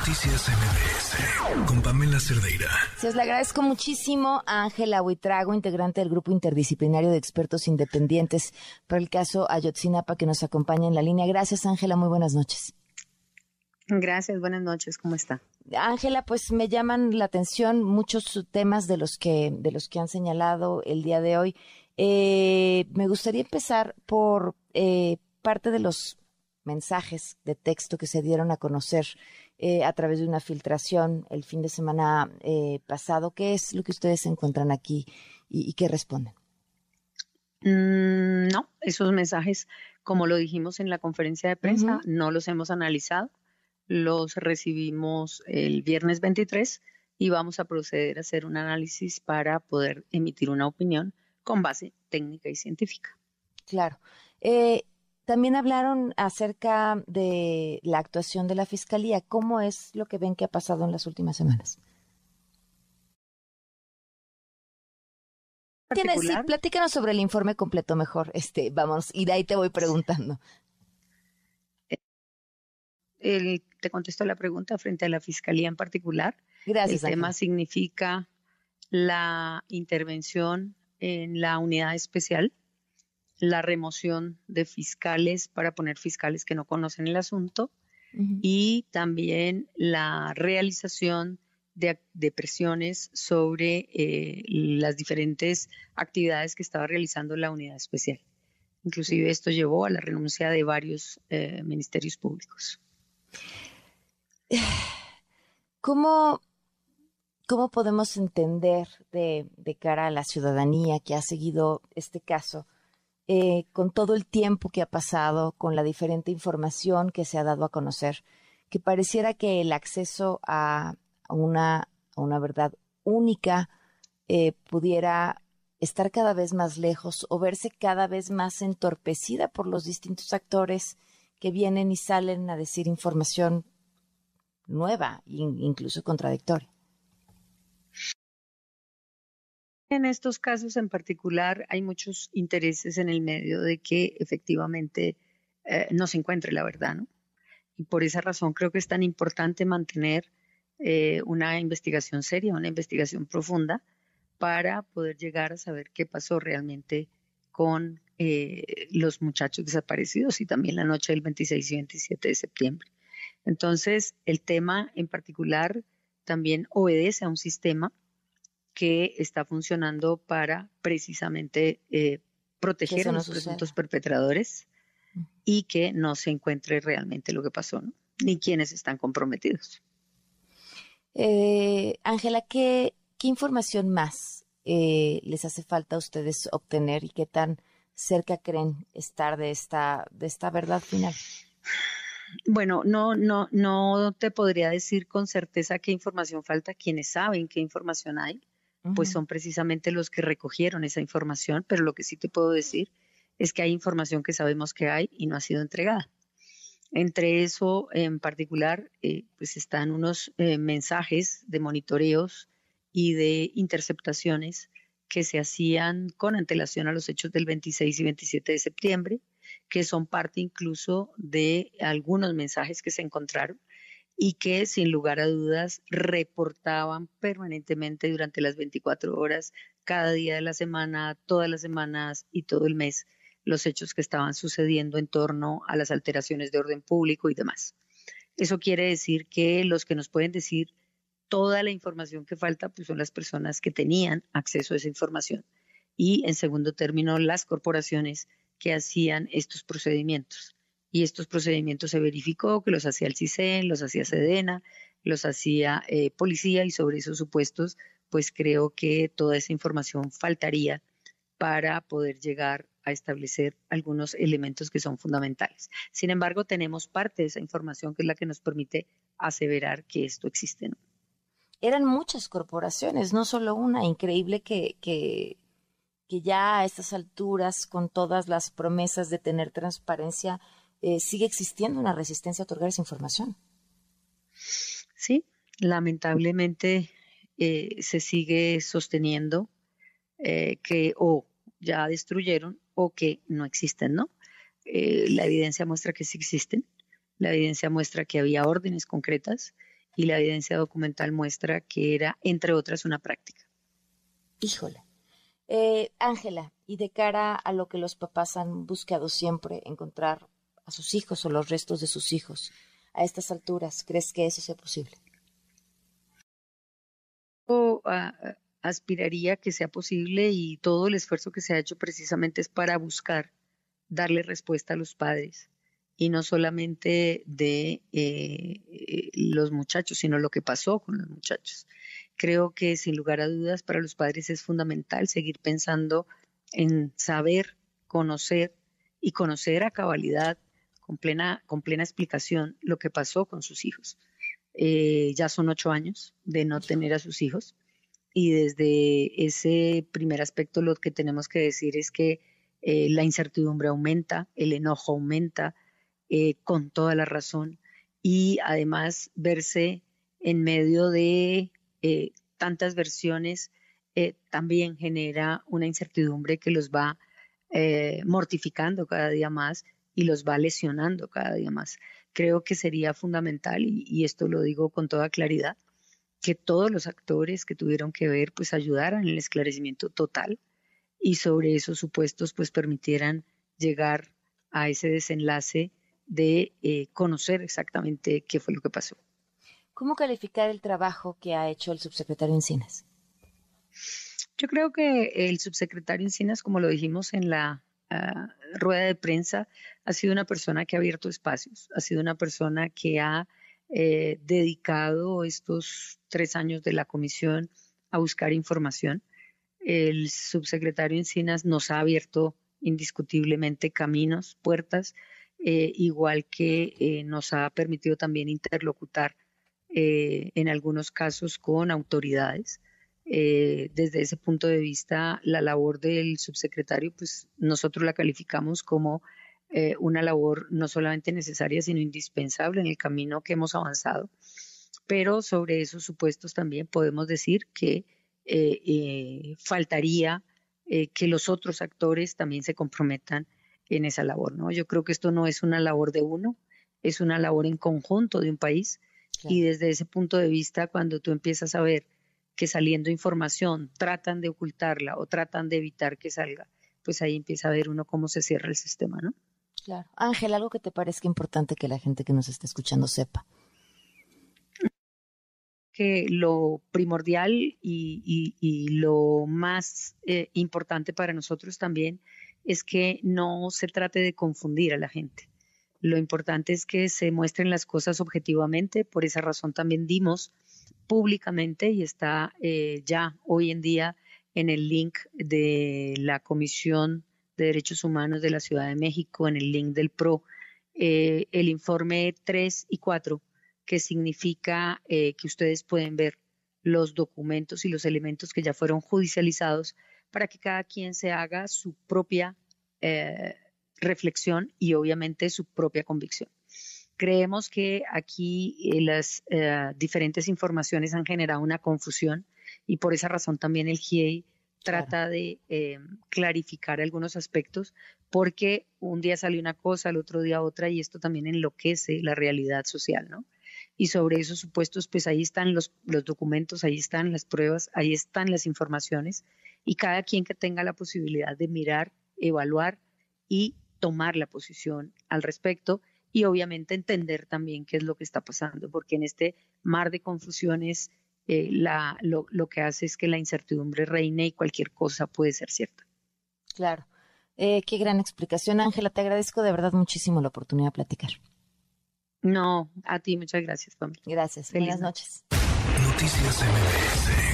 Noticias MBS con Pamela Cerdeira. Se os le agradezco muchísimo a Ángela Huitrago, integrante del Grupo Interdisciplinario de Expertos Independientes para el caso Ayotzinapa, que nos acompaña en la línea. Gracias, Ángela. Muy buenas noches. Gracias, buenas noches. ¿Cómo está? Ángela, pues me llaman la atención muchos temas de los que, de los que han señalado el día de hoy. Eh, me gustaría empezar por eh, parte de los mensajes de texto que se dieron a conocer eh, a través de una filtración el fin de semana eh, pasado. ¿Qué es lo que ustedes encuentran aquí y, qué responden? Mm, no, esos mensajes, como lo dijimos en la conferencia de prensa, no los hemos analizado. Los recibimos el viernes 23 y vamos a proceder a hacer un análisis para poder emitir una opinión con base técnica y científica. Claro. Eh, también hablaron acerca de la actuación de la Fiscalía. ¿Cómo es lo que ven que ha pasado en las últimas semanas? Tienes, sí, platícanos sobre el informe completo mejor. Este, vamos, y de ahí te voy preguntando. El, te contesto la pregunta frente a la fiscalía en particular. Gracias. El tema significa la intervención en la unidad especial la remoción de fiscales para poner fiscales que no conocen el asunto y también la realización de, presiones sobre eh, las diferentes actividades que estaba realizando la unidad especial. Inclusive esto llevó a la renuncia de varios eh, ministerios públicos. ¿Cómo, cómo podemos entender de, de cara a la ciudadanía que ha seguido este caso? Eh, con todo el tiempo que ha pasado, con la diferente información que se ha dado a conocer, que pareciera que el acceso a una, verdad única eh, pudiera estar cada vez más lejos o verse cada vez más entorpecida por los distintos actores que vienen y salen a decir información nueva, incluso contradictoria. En estos casos en particular hay muchos intereses en el medio de que efectivamente eh, no se encuentre la verdad, ¿no? Y por esa razón creo que es tan importante mantener eh, una investigación seria, una investigación profunda para poder llegar a saber qué pasó realmente con eh, los muchachos desaparecidos y también la noche del 26 y 27 de septiembre. Entonces, el tema en particular también obedece a un sistema que está funcionando para precisamente eh, proteger a los presuntos perpetradores y que no se encuentre realmente lo que pasó, ni quienes están comprometidos. Eh, Ángela, ¿qué, información más eh, les hace falta a ustedes obtener y qué tan cerca creen estar de esta, de esta verdad final? Bueno, no, no, no te podría decir con certeza qué información falta. Quienes saben qué información hay, pues son precisamente los que recogieron esa información, pero lo que sí te puedo decir es que hay información que sabemos que hay y no ha sido entregada. Entre eso, en particular, eh, pues están unos eh, mensajes de monitoreos y de interceptaciones que se hacían con antelación a los hechos del 26 y 27 de septiembre, que son parte incluso de algunos mensajes que se encontraron y que sin lugar a dudas reportaban permanentemente durante las 24 horas, cada día de la semana, todas las semanas y todo el mes, los hechos que estaban sucediendo en torno a las alteraciones de orden público y demás. Eso quiere decir que los que nos pueden decir toda la información que falta pues son las personas que tenían acceso a esa información y en segundo término las corporaciones que hacían estos procedimientos y estos procedimientos se verificó que los hacía el CISEN, los hacía Sedena, los hacía eh, policía y sobre esos supuestos, pues creo que toda esa información faltaría para poder llegar a establecer algunos elementos que son fundamentales. Sin embargo, tenemos parte de esa información que es la que nos permite aseverar que esto existe. Eran muchas corporaciones, no solo una. Increíble que, que ya a estas alturas, con todas las promesas de tener transparencia, eh, sigue existiendo una resistencia a otorgar esa información. Sí, lamentablemente eh, se sigue sosteniendo eh, que o ya destruyeron o que no existen, ¿no? la evidencia muestra que sí existen, la evidencia muestra que había órdenes concretas y la evidencia documental muestra que era, entre otras, una práctica. Híjole. Eh, Ángela, y de cara a lo que los papás han buscado siempre, encontrar a sus hijos o los restos de sus hijos, a estas alturas, ¿crees que eso sea posible? O, aspiraría que sea posible y todo el esfuerzo que se ha hecho precisamente es para buscar darle respuesta a los padres y no solamente de eh, los muchachos, sino lo que pasó con los muchachos. Creo que sin lugar a dudas para los padres es fundamental seguir pensando en saber, conocer y conocer a cabalidad, con plena, con plena explicación, lo que pasó con sus hijos. Eh, ya son ocho años de no tener a sus hijos y desde ese primer aspecto lo que tenemos que decir es que eh, la incertidumbre aumenta, el enojo aumenta, eh, con toda la razón, y además verse en medio de eh, tantas versiones también genera una incertidumbre que los va mortificando cada día más y los va lesionando cada día más. Creo que sería fundamental, y esto lo digo con toda claridad, que todos los actores que tuvieron que ver pues ayudaran en el esclarecimiento total y sobre esos supuestos pues permitieran llegar a ese desenlace de eh, conocer exactamente qué fue lo que pasó. ¿Cómo calificar el trabajo que ha hecho el subsecretario Encinas? Yo creo que el subsecretario Encinas, como lo dijimos en la rueda de prensa, ha sido una persona que ha abierto espacios, ha sido una persona que ha eh, dedicado estos tres años de la comisión a buscar información. El subsecretario Encinas nos ha abierto indiscutiblemente caminos, puertas, eh, igual que eh, nos ha permitido también interlocutar en algunos casos con autoridades. Desde ese punto de vista, la labor del subsecretario, pues nosotros la calificamos como eh, una labor no solamente necesaria, sino indispensable en el camino que hemos avanzado. Pero sobre esos supuestos también podemos decir que eh, eh, faltaría que los otros actores también se comprometan en esa labor. ¿no? Yo creo que esto no es una labor de uno, es una labor en conjunto de un país. Y desde ese punto de vista, cuando tú empiezas a ver que saliendo información tratan de ocultarla o tratan de evitar que salga, pues ahí empieza a ver uno cómo se cierra el sistema, ¿no? Claro. Ángel, algo que te parezca importante que la gente que nos está escuchando sepa. Que lo primordial y, lo más eh, importante para nosotros también es que no se trate de confundir a la gente. Lo importante es que se muestren las cosas objetivamente. Por esa razón también dimos públicamente y está eh, ya hoy en día en el link de la Comisión de Derechos Humanos de la Ciudad de México en el link del PRO eh, el informe 3 y 4, que significa eh, que ustedes pueden ver los documentos y los elementos que ya fueron judicializados para que cada quien se haga su propia reflexión y obviamente su propia convicción. Creemos que aquí las diferentes informaciones han generado una confusión y por esa razón también el GIEI trata de eh, clarificar algunos aspectos porque un día sale una cosa, el otro día otra y esto también enloquece la realidad social, ¿no? Y sobre esos supuestos, pues ahí están los, los documentos, ahí están las pruebas, ahí están las informaciones y cada quien que tenga la posibilidad de mirar, evaluar y tomar la posición al respecto y obviamente entender también qué es lo que está pasando, porque en este mar de confusiones eh, la, lo, que hace es que la incertidumbre reine y cualquier cosa puede ser cierta. Claro. Eh, qué gran explicación, Ángela. Te agradezco de verdad muchísimo la oportunidad de platicar. No, a ti muchas gracias, Gracias. Buenas noches. Noticias MBS